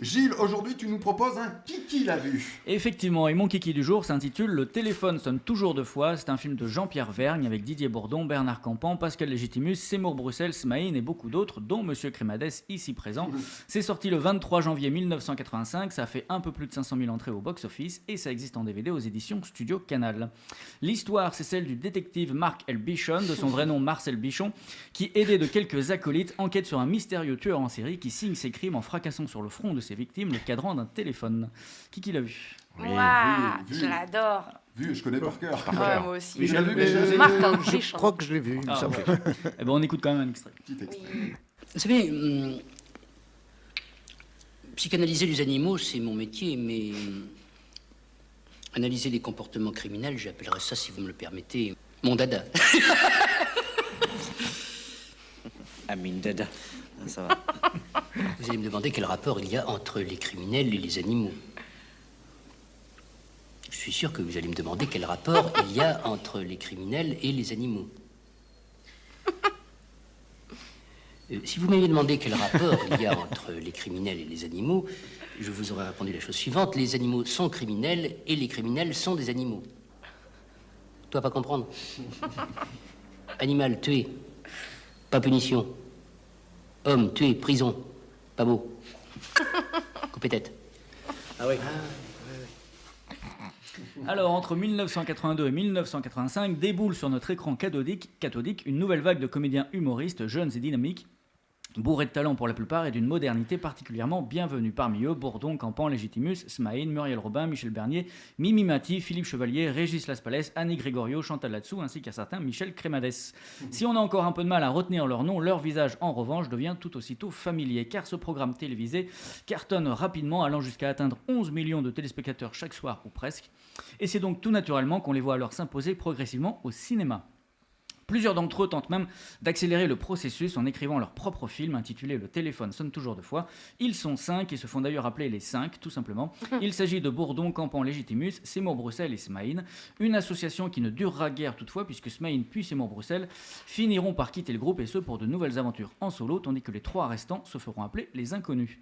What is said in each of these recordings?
Gilles, aujourd'hui tu nous proposes un Kiki l'a vu. Effectivement, et mon kiki du jour s'intitule Le téléphone sonne toujours deux fois. C'est un film de Jean-Pierre Vergne avec Didier Bourdon, Bernard Campan, Pascal Légitimus, Seymour Bruxelles, Smaïn et beaucoup d'autres, dont Monsieur Crémades ici présent. C'est sorti le 23 janvier 1985. Ça a fait un peu plus de 500 000 entrées au box-office et ça existe en DVD aux éditions Studio Canal. L'histoire, c'est celle du détective Marc L. Bichon, de son vrai nom Marcel Bichon, qui, aidé de quelques acolytes, enquête sur un mystérieux tueur en série qui signe ses crimes en fracassant sur le front de ses victimes le cadran d'un téléphone. Qui qui l'a vu? Vu. je l'adore. Vu, je connais par cœur. Ouais, moi aussi. Mais je l'ai vu, mais je- Martin Je crois que je l'ai vu, Ah. Eh ben, on écoute quand même un extrait. Petit extrait. Vous savez, hum, psychanalyser les animaux, c'est mon métier, mais hum, analyser les comportements criminels, j'appellerais ça, si vous me le permettez, mon dada. Amine Dada. Ah, Ça va. Vous allez me demander quel rapport il y a entre les criminels et les animaux. Je suis sûr que vous allez me demander quel rapport il y a entre les criminels et les animaux. Euh, si vous m'aviez demandé quel rapport il y a entre les criminels et les animaux, je vous aurais répondu la chose suivante. Les animaux sont criminels et les criminels sont des animaux. Toi, pas comprendre Animal tué, pas punition. Homme tué, prison, pas beau. Coupé tête. Ah oui. Alors, entre 1982 et 1985, déboule sur notre écran cathodique, cathodique une nouvelle vague de comédiens humoristes jeunes et dynamiques, bourrés de talent pour la plupart et d'une modernité particulièrement bienvenue. Parmi eux, Bourdon, Campan, Légitimus, Smaïn, Muriel Robin, Michel Bernier, Mimi Mati, Philippe Chevalier, Régis Laspalès, Annie Grégorio, Chantal Latsou, ainsi qu'à certains Michel Crémades. Si on a encore un peu de mal à retenir leur nom, leur visage en revanche devient tout aussitôt familier, car ce programme télévisé cartonne rapidement, allant jusqu'à atteindre 11 millions de téléspectateurs chaque soir ou presque. Et c'est donc tout naturellement qu'on les voit alors s'imposer progressivement au cinéma. Plusieurs d'entre eux tentent même d'accélérer le processus en écrivant leur propre film intitulé Le téléphone sonne toujours deux fois. Ils sont cinq et se font d'ailleurs appeler les cinq, tout simplement. Il s'agit de Bourdon, Campan, Légitimus, Seymour Bruxelles et Smaïn. Une association qui ne durera guère toutefois, puisque Smaïn puis Seymour Bruxelles finiront par quitter le groupe et ce pour de nouvelles aventures en solo, tandis que les trois restants se feront appeler les inconnus.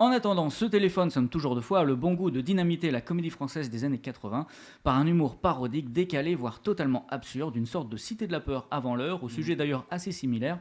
En attendant, ce téléphone sonne toujours deux fois le bon goût de dynamiter la comédie française des années 80 par un humour parodique, décalé, voire totalement absurde, une sorte de cité de la peur avant l'heure, au sujet d'ailleurs assez similaire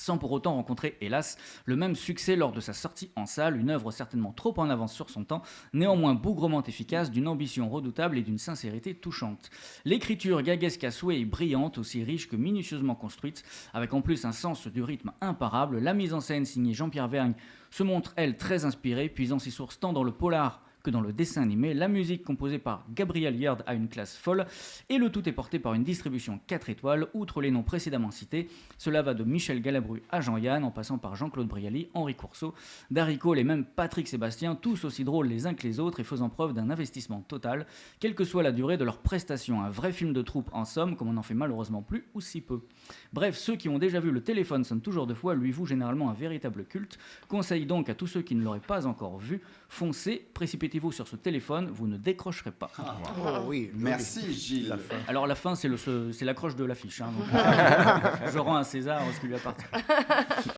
sans pour autant rencontrer, hélas, le même succès lors de sa sortie en salle, une œuvre certainement trop en avance sur son temps, néanmoins bougrement efficace, d'une ambition redoutable et d'une sincérité touchante. L'écriture gaguesque à souhait est brillante, aussi riche que minutieusement construite, avec en plus un sens du rythme imparable, la mise en scène signée Jean-Pierre Vergne se montre, elle, très inspirée, puisant ses sources tant dans le polar que dans le dessin animé, la musique composée par Gabriel Yard a une classe folle, et le tout est porté par une distribution 4 étoiles, outre les noms précédemment cités. Cela va de Michel Galabru à Jean-Yann, en passant par Jean-Claude Brialy, Henri Courceau, Darry Cole et même Patrick Sébastien, tous aussi drôles les uns que les autres et faisant preuve d'un investissement total, quelle que soit la durée de leur prestation. Un vrai film de troupe en somme, comme on n'en fait malheureusement plus ou si peu. Bref, ceux qui ont déjà vu le téléphone sonne toujours deux fois lui vouent généralement un véritable culte. Conseille donc à tous ceux qui ne l'auraient pas encore vu, foncez, précipitez-vous sur ce téléphone, vous ne décrocherez pas. Oh oui, Merci Gilles. Alors la fin, c'est le- c'est l'accroche de l'affiche. hein, donc, je rends à César ce qui lui appartient.